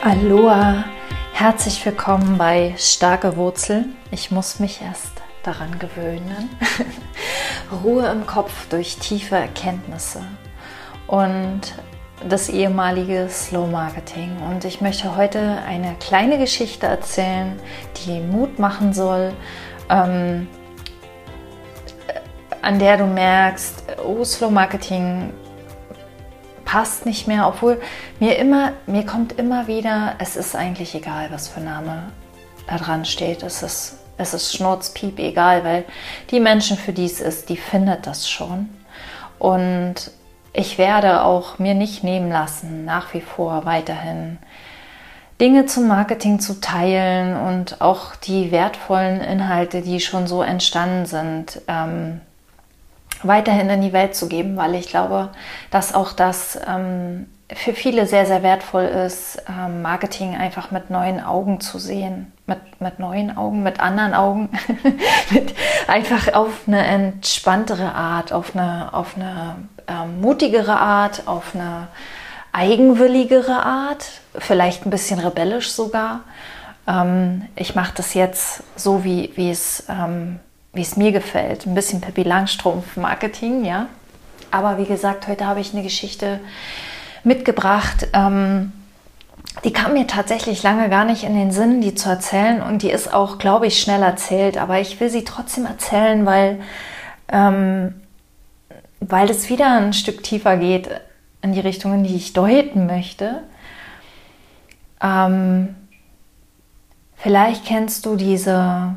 Aloha, herzlich willkommen bei Starke Wurzeln. Ich muss mich erst daran gewöhnen. Ruhe im Kopf durch tiefe Erkenntnisse und das ehemalige Slow Marketing. Und ich möchte heute eine kleine Geschichte erzählen, die Mut machen soll, ähm, an der du merkst, oh, Slow Marketing passt nicht mehr, obwohl mir immer, mir kommt immer wieder, es ist eigentlich egal, was für Name da dran steht. Es ist, es ist Schnurzpiep egal, weil die Menschen, für die es ist, die findet das schon. Und ich werde auch mir nicht nehmen lassen, nach wie vor weiterhin Dinge zum Marketing zu teilen und auch die wertvollen Inhalte, die schon so entstanden sind, ähm, weiterhin in die Welt zu geben, weil ich glaube, dass auch das ähm, für viele sehr, sehr wertvoll ist, ähm, Marketing einfach mit neuen Augen zu sehen. Mit, mit neuen Augen, mit anderen Augen. mit einfach auf eine entspanntere Art, auf eine, auf eine ähm, mutigere Art, auf eine eigenwilligere Art, vielleicht ein bisschen rebellisch sogar. Ähm, ich mache das jetzt so, wie, wie es ähm, wie es mir gefällt. Ein bisschen Pippi Langstrumpf Marketing, ja. Aber wie gesagt, heute habe ich eine Geschichte mitgebracht. Ähm, die kam mir tatsächlich lange gar nicht in den Sinn, die zu erzählen. Und die ist auch, glaube ich, schnell erzählt. Aber ich will sie trotzdem erzählen, weil, ähm, weil es wieder ein Stück tiefer geht in die Richtung, in die ich deuten möchte. Ähm, vielleicht kennst du diese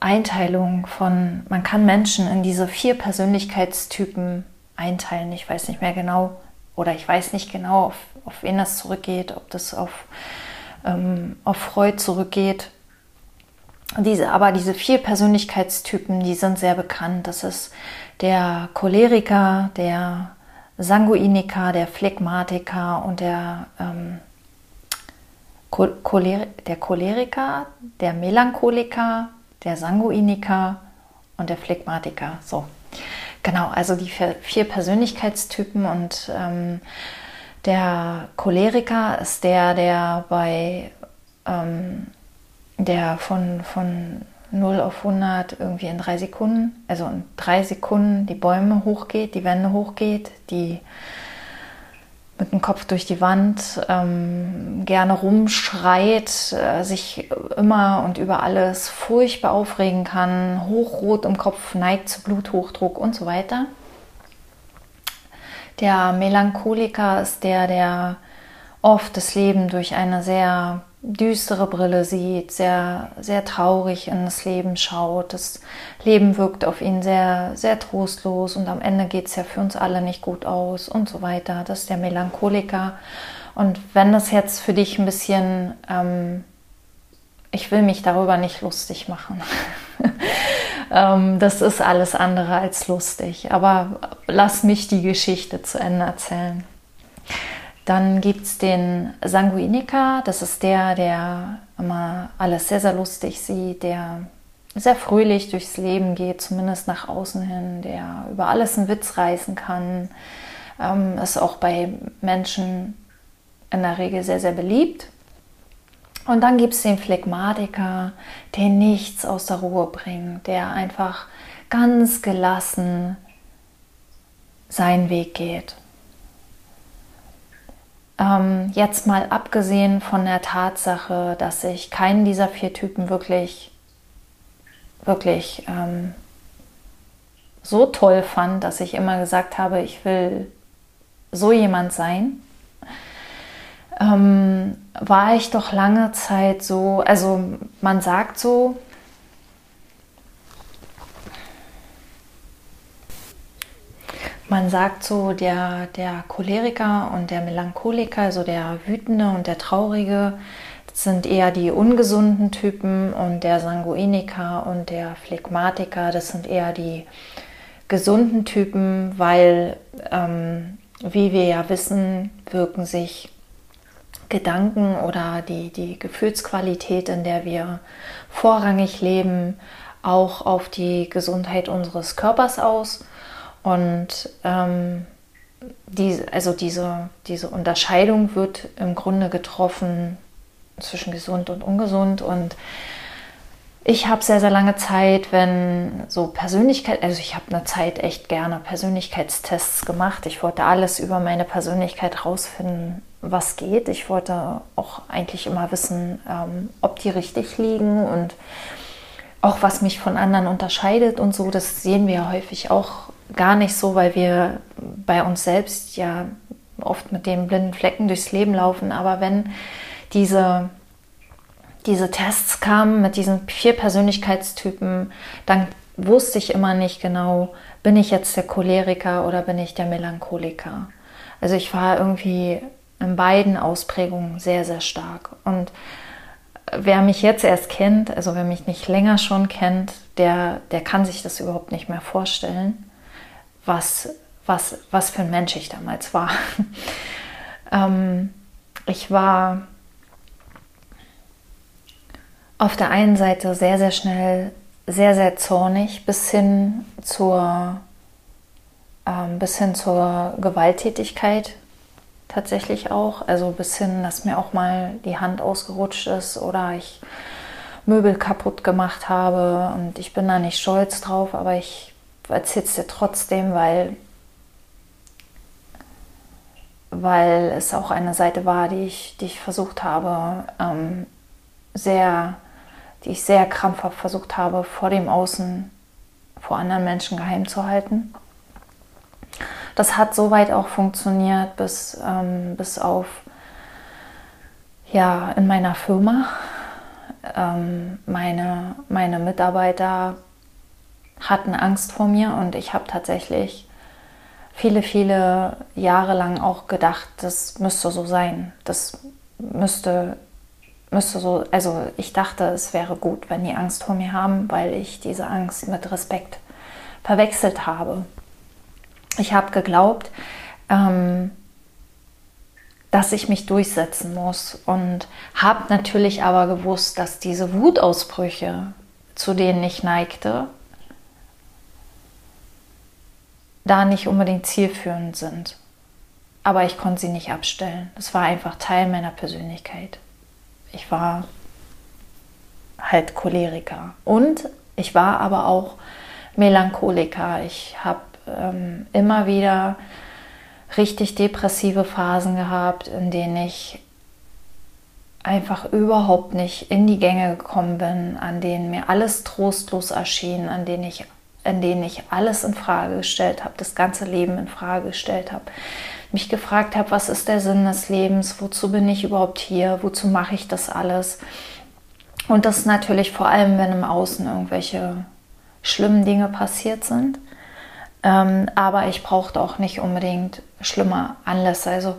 Einteilung von, man kann Menschen in diese vier Persönlichkeitstypen einteilen. Ich weiß nicht mehr genau oder ich weiß nicht genau, auf, auf wen das zurückgeht, ob das auf, ähm, auf Freud zurückgeht. Diese, aber diese vier Persönlichkeitstypen, die sind sehr bekannt. Das ist der Choleriker, der Sanguiniker, der Phlegmatiker und der, ähm, Choler der Choleriker, der Melancholiker, der Sanguiniker und der Phlegmatiker. So, genau, also die vier Persönlichkeitstypen und ähm, der Choleriker ist der, der bei ähm, der von, von 0 auf 100 irgendwie in drei Sekunden, also in drei Sekunden die Bäume hochgeht, die Wände hochgeht, die mit dem Kopf durch die Wand, ähm, gerne rumschreit, äh, sich immer und über alles furchtbar aufregen kann, hochrot im Kopf, neigt zu Bluthochdruck und so weiter. Der Melancholiker ist der, der oft das Leben durch eine sehr düstere Brille sieht, sehr, sehr traurig in das Leben schaut. Das Leben wirkt auf ihn sehr, sehr trostlos und am Ende geht es ja für uns alle nicht gut aus und so weiter. Das ist der Melancholiker. Und wenn das jetzt für dich ein bisschen, ähm, ich will mich darüber nicht lustig machen. ähm, das ist alles andere als lustig. Aber lass mich die Geschichte zu Ende erzählen. Dann gibt es den Sanguiniker, das ist der, der immer alles sehr, sehr lustig sieht, der sehr fröhlich durchs Leben geht, zumindest nach außen hin, der über alles einen Witz reißen kann, ähm, ist auch bei Menschen in der Regel sehr, sehr beliebt. Und dann gibt es den Phlegmatiker, der nichts aus der Ruhe bringt, der einfach ganz gelassen seinen Weg geht. Ähm, jetzt mal abgesehen von der Tatsache, dass ich keinen dieser vier Typen wirklich, wirklich ähm, so toll fand, dass ich immer gesagt habe, ich will so jemand sein, ähm, war ich doch lange Zeit so, also man sagt so, Man sagt so, der, der Choleriker und der Melancholiker, also der Wütende und der Traurige, sind eher die ungesunden Typen und der Sanguiniker und der Phlegmatiker, das sind eher die gesunden Typen, weil, ähm, wie wir ja wissen, wirken sich Gedanken oder die, die Gefühlsqualität, in der wir vorrangig leben, auch auf die Gesundheit unseres Körpers aus. Und ähm, die, also diese, diese Unterscheidung wird im Grunde getroffen zwischen gesund und ungesund und ich habe sehr, sehr lange Zeit, wenn so Persönlichkeit, also ich habe eine Zeit echt gerne Persönlichkeitstests gemacht. Ich wollte alles über meine Persönlichkeit rausfinden, was geht. Ich wollte auch eigentlich immer wissen, ähm, ob die richtig liegen und auch was mich von anderen unterscheidet und so. Das sehen wir häufig auch gar nicht so, weil wir bei uns selbst ja oft mit dem blinden Flecken durchs Leben laufen. Aber wenn diese diese Tests kamen mit diesen vier Persönlichkeitstypen, dann wusste ich immer nicht genau, bin ich jetzt der Choleriker oder bin ich der Melancholiker. Also ich war irgendwie in beiden Ausprägungen sehr, sehr stark. Und wer mich jetzt erst kennt, also wer mich nicht länger schon kennt, der, der kann sich das überhaupt nicht mehr vorstellen, was, was, was für ein Mensch ich damals war. ähm, ich war auf der einen Seite sehr, sehr schnell, sehr, sehr zornig bis hin zur, ähm, bis hin zur Gewalttätigkeit tatsächlich auch. Also bis hin, dass mir auch mal die Hand ausgerutscht ist oder ich Möbel kaputt gemacht habe und ich bin da nicht stolz drauf, aber ich erzähle es dir trotzdem, weil, weil es auch eine Seite war, die ich, die ich versucht habe, ähm, sehr die ich sehr krampfhaft versucht habe, vor dem Außen, vor anderen Menschen geheim zu halten. Das hat soweit auch funktioniert, bis, ähm, bis auf ja, in meiner Firma. Ähm, meine, meine Mitarbeiter hatten Angst vor mir und ich habe tatsächlich viele, viele Jahre lang auch gedacht, das müsste so sein. Das müsste müsste so, also ich dachte, es wäre gut, wenn die Angst vor mir haben, weil ich diese Angst mit Respekt verwechselt habe. Ich habe geglaubt, ähm, dass ich mich durchsetzen muss und habe natürlich aber gewusst, dass diese Wutausbrüche, zu denen ich neigte, da nicht unbedingt zielführend sind. Aber ich konnte sie nicht abstellen. Das war einfach Teil meiner Persönlichkeit ich war halt Choleriker. Und ich war aber auch Melancholiker. Ich habe ähm, immer wieder richtig depressive Phasen gehabt, in denen ich einfach überhaupt nicht in die Gänge gekommen bin, an denen mir alles trostlos erschien, an denen ich, in denen ich alles in Frage gestellt habe, das ganze Leben in Frage gestellt habe, mich gefragt habe, was ist der Sinn des Lebens, wozu bin ich überhaupt hier, wozu mache ich das alles. Und das natürlich vor allem, wenn im Außen irgendwelche schlimmen Dinge passiert sind. Ähm, aber ich brauchte auch nicht unbedingt schlimme Anlässe. Also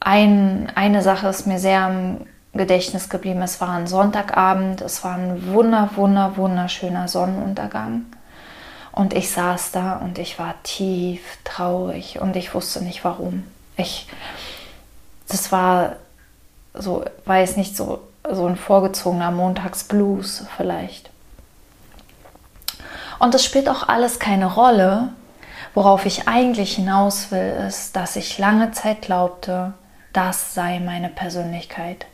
ein, eine Sache ist mir sehr im Gedächtnis geblieben. Es war ein Sonntagabend, es war ein wunder, wunder, wunderschöner Sonnenuntergang. Und ich saß da und ich war tief traurig und ich wusste nicht warum. Ich, das war so, weiß nicht, so, so ein vorgezogener Montagsblues vielleicht. Und es spielt auch alles keine Rolle. Worauf ich eigentlich hinaus will, ist, dass ich lange Zeit glaubte, das sei meine Persönlichkeit.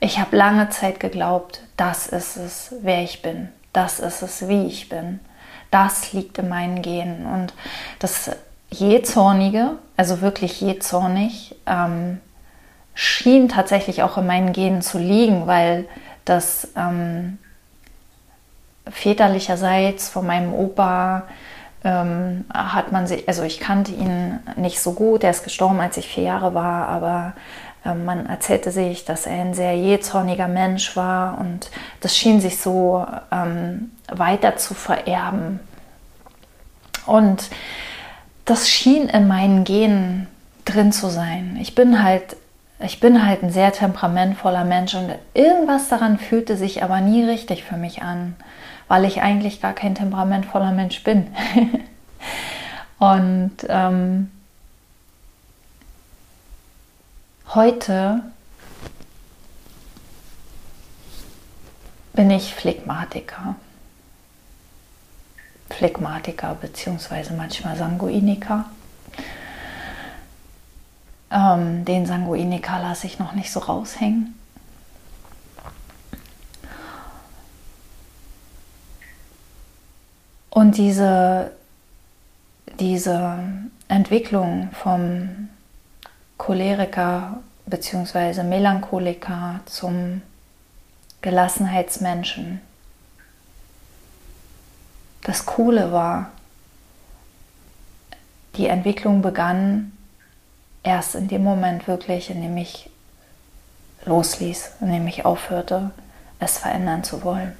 Ich habe lange Zeit geglaubt, das ist es, wer ich bin. Das ist es, wie ich bin das liegt in meinen Genen. Und das Jähzornige, also wirklich jähzornig, ähm, schien tatsächlich auch in meinen Genen zu liegen, weil das ähm, väterlicherseits von meinem Opa ähm, hat man sich, also ich kannte ihn nicht so gut, er ist gestorben, als ich vier Jahre war, aber man erzählte sich, dass er ein sehr jähzorniger Mensch war und das schien sich so ähm, weiter zu vererben. Und das schien in meinen Genen drin zu sein. Ich bin halt, ich bin halt ein sehr temperamentvoller Mensch und irgendwas daran fühlte sich aber nie richtig für mich an, weil ich eigentlich gar kein temperamentvoller Mensch bin. und ähm, Heute bin ich Phlegmatiker. Phlegmatiker beziehungsweise manchmal Sanguiniker. Ähm, den Sanguiniker lasse ich noch nicht so raushängen. Und diese, diese Entwicklung vom Choleriker bzw. Melancholiker zum Gelassenheitsmenschen. Das Coole war, die Entwicklung begann erst in dem Moment wirklich, in dem ich losließ, in dem ich aufhörte, es verändern zu wollen.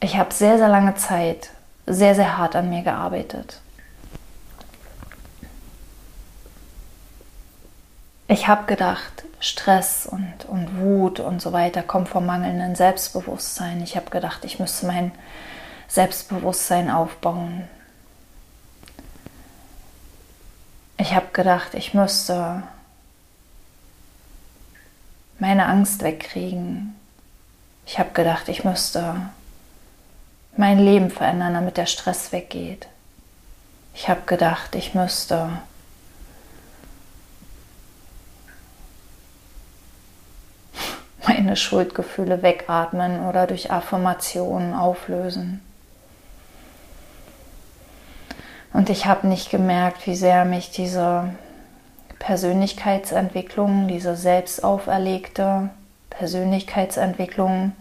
Ich habe sehr, sehr lange Zeit sehr, sehr hart an mir gearbeitet. Ich habe gedacht, Stress und, und Wut und so weiter kommt vom mangelnden Selbstbewusstsein. Ich habe gedacht, ich müsste mein Selbstbewusstsein aufbauen. Ich habe gedacht, ich müsste meine Angst wegkriegen. Ich habe gedacht, ich müsste mein Leben verändern, damit der Stress weggeht. Ich habe gedacht, ich müsste Schuldgefühle wegatmen oder durch Affirmationen auflösen. Und ich habe nicht gemerkt, wie sehr mich diese Persönlichkeitsentwicklung, diese selbst auferlegte Persönlichkeitsentwicklung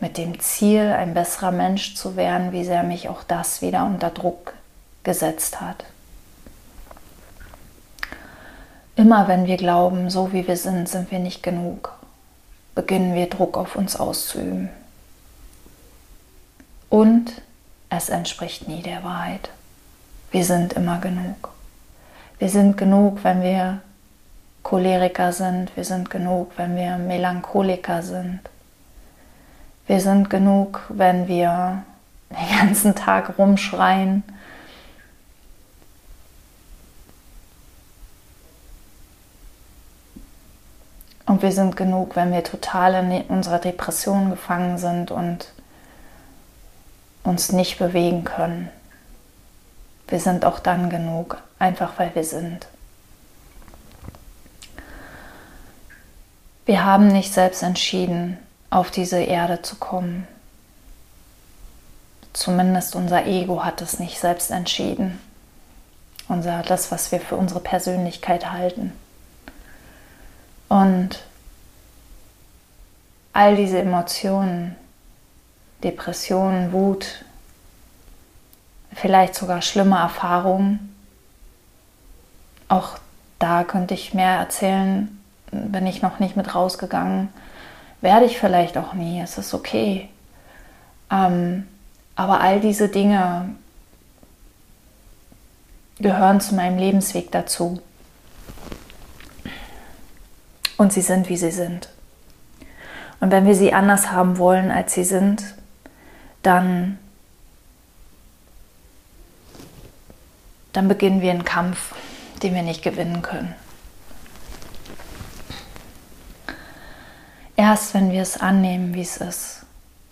mit dem Ziel, ein besserer Mensch zu werden, wie sehr mich auch das wieder unter Druck gesetzt hat. Immer wenn wir glauben, so wie wir sind, sind wir nicht genug, beginnen wir Druck auf uns auszuüben. Und es entspricht nie der Wahrheit. Wir sind immer genug. Wir sind genug, wenn wir Choleriker sind. Wir sind genug, wenn wir Melancholiker sind. Wir sind genug, wenn wir den ganzen Tag rumschreien. Und wir sind genug, wenn wir total in unserer Depression gefangen sind und uns nicht bewegen können. Wir sind auch dann genug, einfach weil wir sind. Wir haben nicht selbst entschieden, auf diese Erde zu kommen. Zumindest unser Ego hat es nicht selbst entschieden. Unser, das, was wir für unsere Persönlichkeit halten. Und all diese Emotionen, Depressionen, Wut, vielleicht sogar schlimme Erfahrungen, auch da könnte ich mehr erzählen, bin ich noch nicht mit rausgegangen werde ich vielleicht auch nie, es ist okay. Ähm, aber all diese Dinge gehören zu meinem Lebensweg dazu. Und sie sind, wie sie sind. Und wenn wir sie anders haben wollen, als sie sind, dann, dann beginnen wir einen Kampf, den wir nicht gewinnen können. Erst wenn wir es annehmen, wie es ist,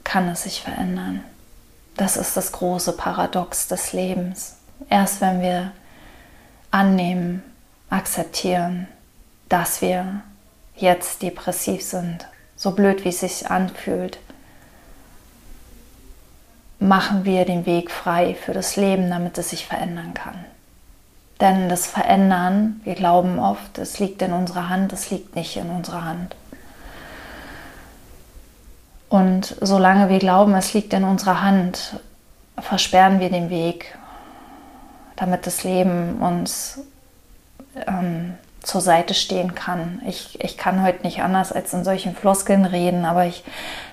kann es sich verändern. Das ist das große Paradox des Lebens. Erst wenn wir annehmen, akzeptieren, dass wir jetzt depressiv sind, so blöd wie es sich anfühlt, machen wir den Weg frei für das Leben, damit es sich verändern kann. Denn das Verändern, wir glauben oft, es liegt in unserer Hand, es liegt nicht in unserer Hand. Und solange wir glauben, es liegt in unserer Hand, versperren wir den Weg, damit das Leben uns ähm, zur Seite stehen kann. Ich, ich kann heute nicht anders als in solchen Floskeln reden, aber ich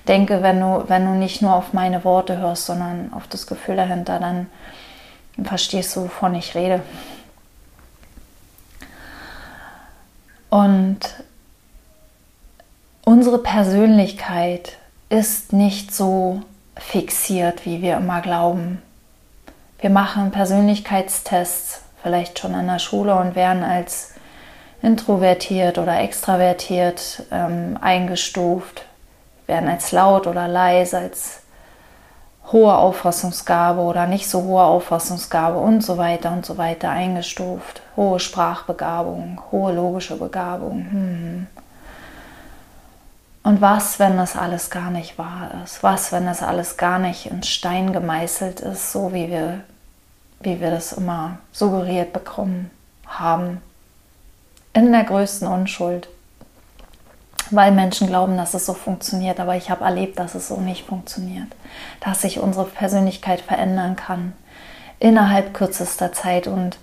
denke, wenn du, wenn du nicht nur auf meine Worte hörst, sondern auf das Gefühl dahinter, dann verstehst du, wovon ich rede. Und unsere Persönlichkeit ist nicht so fixiert, wie wir immer glauben. Wir machen Persönlichkeitstests, vielleicht schon in der Schule und werden als introvertiert oder extravertiert ähm, eingestuft, werden als laut oder leise, als hohe Auffassungsgabe oder nicht so hohe Auffassungsgabe und so weiter und so weiter eingestuft. Hohe Sprachbegabung, hohe logische Begabung. Hm. Und was, wenn das alles gar nicht wahr ist? Was, wenn das alles gar nicht in Stein gemeißelt ist, so wie wir, wie wir das immer suggeriert bekommen haben? In der größten Unschuld. Weil Menschen glauben, dass es so funktioniert, aber ich habe erlebt, dass es so nicht funktioniert. Dass sich unsere Persönlichkeit verändern kann innerhalb kürzester Zeit. Und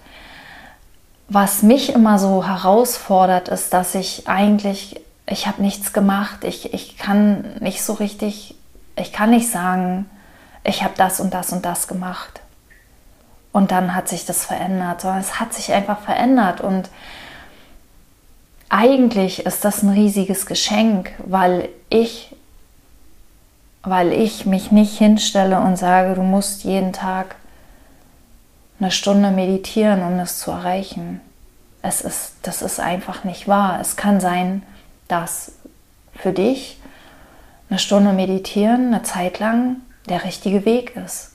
was mich immer so herausfordert, ist, dass ich eigentlich ich habe nichts gemacht, ich, ich kann nicht so richtig, ich kann nicht sagen, ich habe das und das und das gemacht. Und dann hat sich das verändert, sondern es hat sich einfach verändert. Und eigentlich ist das ein riesiges Geschenk, weil ich, weil ich mich nicht hinstelle und sage, du musst jeden Tag eine Stunde meditieren, um das zu erreichen. Es ist, das ist einfach nicht wahr. Es kann sein, dass für dich eine Stunde meditieren, eine Zeit lang, der richtige Weg ist.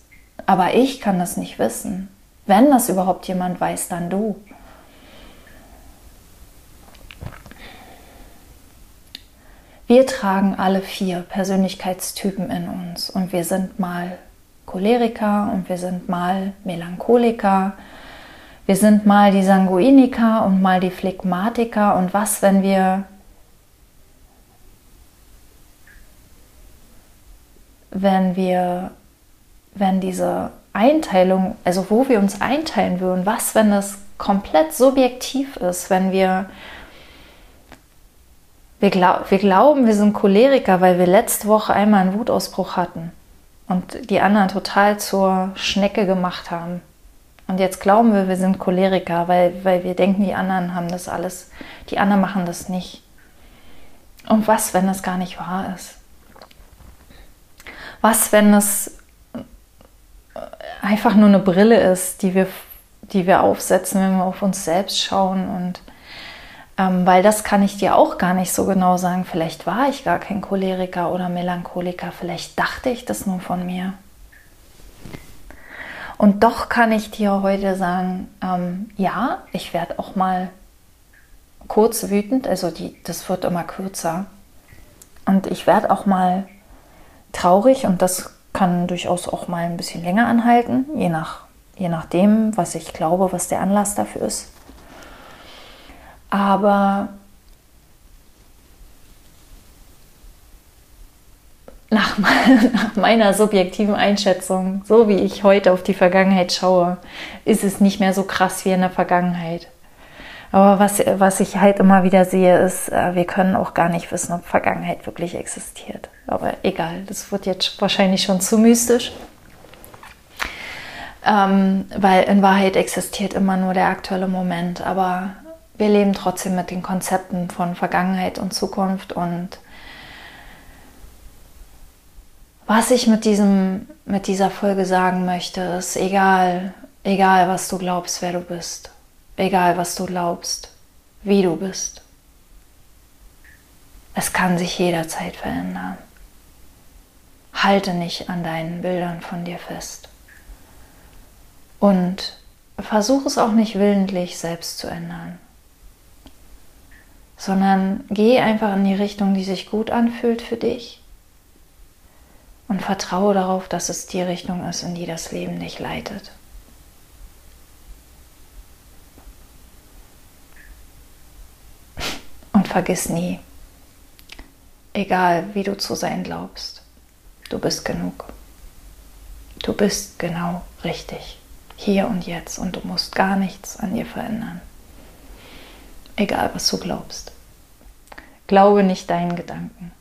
Aber ich kann das nicht wissen. Wenn das überhaupt jemand weiß, dann du. Wir tragen alle vier Persönlichkeitstypen in uns und wir sind mal Choleriker und wir sind mal Melancholiker. Wir sind mal die Sanguiniker und mal die Phlegmatiker. Und was, wenn wir wenn wir, wenn diese Einteilung, also wo wir uns einteilen würden, was, wenn das komplett subjektiv ist, wenn wir, wir, glaub, wir glauben, wir sind Choleriker, weil wir letzte Woche einmal einen Wutausbruch hatten und die anderen total zur Schnecke gemacht haben. Und jetzt glauben wir, wir sind Choleriker, weil, weil wir denken, die anderen haben das alles, die anderen machen das nicht. Und was, wenn das gar nicht wahr ist? was, wenn es einfach nur eine Brille ist, die wir, die wir aufsetzen, wenn wir auf uns selbst schauen. Und ähm, weil das kann ich dir auch gar nicht so genau sagen. Vielleicht war ich gar kein Choleriker oder Melancholiker, vielleicht dachte ich das nur von mir. Und doch kann ich dir heute sagen, ähm, ja, ich werde auch mal kurz wütend, also die, das wird immer kürzer. Und ich werde auch mal traurig und das kann durchaus auch mal ein bisschen länger anhalten, je, nach, je nachdem, was ich glaube, was der Anlass dafür ist. Aber nach, nach meiner subjektiven Einschätzung, so wie ich heute auf die Vergangenheit schaue, ist es nicht mehr so krass wie in der Vergangenheit. Aber was, was ich halt immer wieder sehe, ist, äh, wir können auch gar nicht wissen, ob Vergangenheit wirklich existiert. Aber egal, das wird jetzt wahrscheinlich schon zu mystisch. Ähm, weil in Wahrheit existiert immer nur der aktuelle Moment. Aber wir leben trotzdem mit den Konzepten von Vergangenheit und Zukunft. Und was ich mit, diesem, mit dieser Folge sagen möchte, ist egal, egal was du glaubst, wer du bist egal was du glaubst, wie du bist. Es kann sich jederzeit verändern. Halte nicht an deinen Bildern von dir fest. Und versuch es auch nicht willentlich selbst zu ändern, sondern geh einfach in die Richtung, die sich gut anfühlt für dich und vertraue darauf, dass es die Richtung ist, in die das Leben dich leitet. vergiss nie, egal wie du zu sein glaubst, du bist genug. Du bist genau richtig, hier und jetzt und du musst gar nichts an dir verändern. Egal was du glaubst. Glaube nicht deinen Gedanken.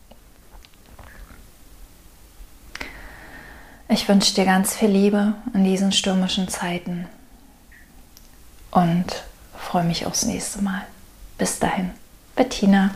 Ich wünsche dir ganz viel Liebe in diesen stürmischen Zeiten und freue mich aufs nächste Mal. Bis dahin. Bettina.